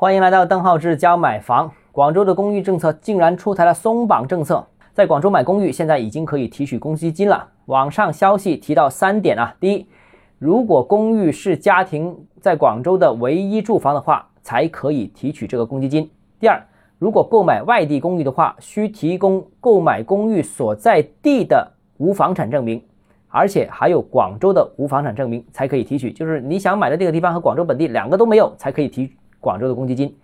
欢迎来到邓浩志教买房。广州的公寓政策竟然出台了松绑政策，在广州买公寓现在已经可以提取公积金了。网上消息提到三点啊，第一，如果公寓是家庭在广州的唯一住房的话，才可以提取这个公积金。第二，如果购买外地公寓的话，需提供购买公寓所在地的无房产证明，而且还有广州的无房产证明才可以提取，就是你想买的这个地方和广州本地两个都没有，才可以提广州的公积金。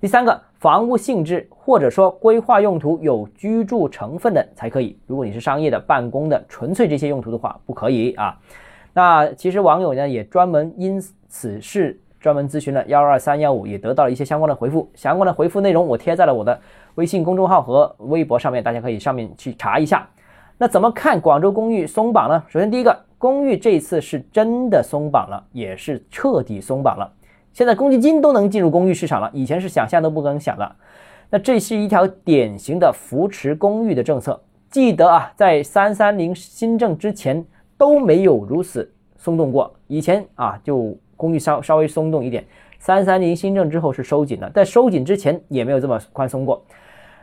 第三个，房屋性质或者说规划用途有居住成分的才可以。如果你是商业的、办公的，纯粹这些用途的话，不可以啊。那其实网友呢也专门因此事专门咨询了幺二三幺五，也得到了一些相关的回复。相关的回复内容我贴在了我的微信公众号和微博上面，大家可以上面去查一下。那怎么看广州公寓松绑呢？首先第一个，公寓这次是真的松绑了，也是彻底松绑了。现在公积金都能进入公寓市场了，以前是想象都不能想的。那这是一条典型的扶持公寓的政策。记得啊，在三三零新政之前都没有如此松动过。以前啊，就公寓稍稍微松动一点，三三零新政之后是收紧的，在收紧之前也没有这么宽松过。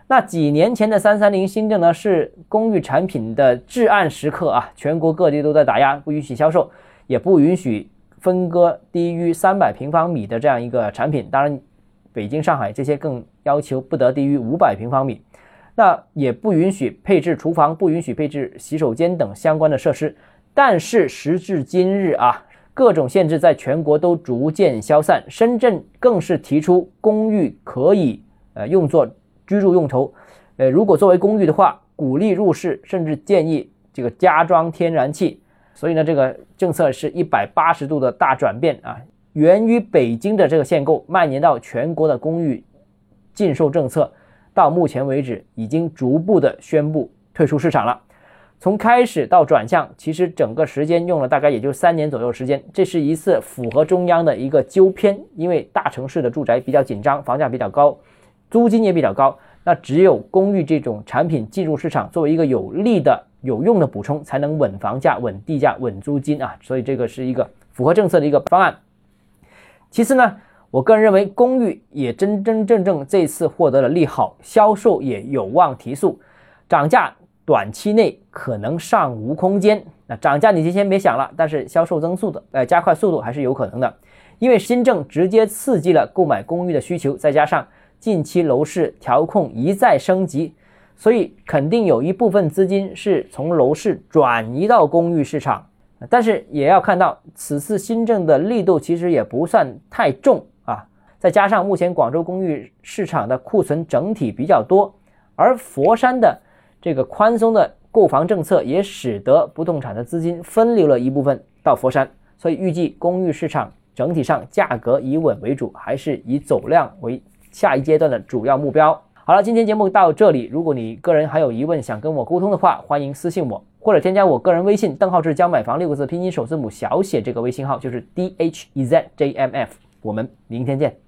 那几年前的三三零新政呢，是公寓产品的至暗时刻啊，全国各地都在打压，不允许销售，也不允许。分割低于三百平方米的这样一个产品，当然，北京、上海这些更要求不得低于五百平方米，那也不允许配置厨房，不允许配置洗手间等相关的设施。但是时至今日啊，各种限制在全国都逐渐消散，深圳更是提出公寓可以呃用作居住用途，呃，如果作为公寓的话，鼓励入市，甚至建议这个加装天然气。所以呢，这个政策是一百八十度的大转变啊！源于北京的这个限购，蔓延到全国的公寓禁售政策，到目前为止已经逐步的宣布退出市场了。从开始到转向，其实整个时间用了大概也就三年左右时间。这是一次符合中央的一个纠偏，因为大城市的住宅比较紧张，房价比较高，租金也比较高，那只有公寓这种产品进入市场，作为一个有利的。有用的补充才能稳房价、稳地价、稳租金啊，所以这个是一个符合政策的一个方案。其次呢，我个人认为公寓也真真正正这次获得了利好，销售也有望提速，涨价短期内可能尚无空间。那涨价你就先别想了，但是销售增速的呃加快速度还是有可能的，因为新政直接刺激了购买公寓的需求，再加上近期楼市调控一再升级。所以肯定有一部分资金是从楼市转移到公寓市场，但是也要看到此次新政的力度其实也不算太重啊。再加上目前广州公寓市场的库存整体比较多，而佛山的这个宽松的购房政策也使得不动产的资金分流了一部分到佛山，所以预计公寓市场整体上价格以稳为主，还是以走量为下一阶段的主要目标。好了，今天节目到这里。如果你个人还有疑问想跟我沟通的话，欢迎私信我，或者添加我个人微信“邓浩志教买房”六个字拼音首字母小写这个微信号，就是 d h e z j m f。我们明天见。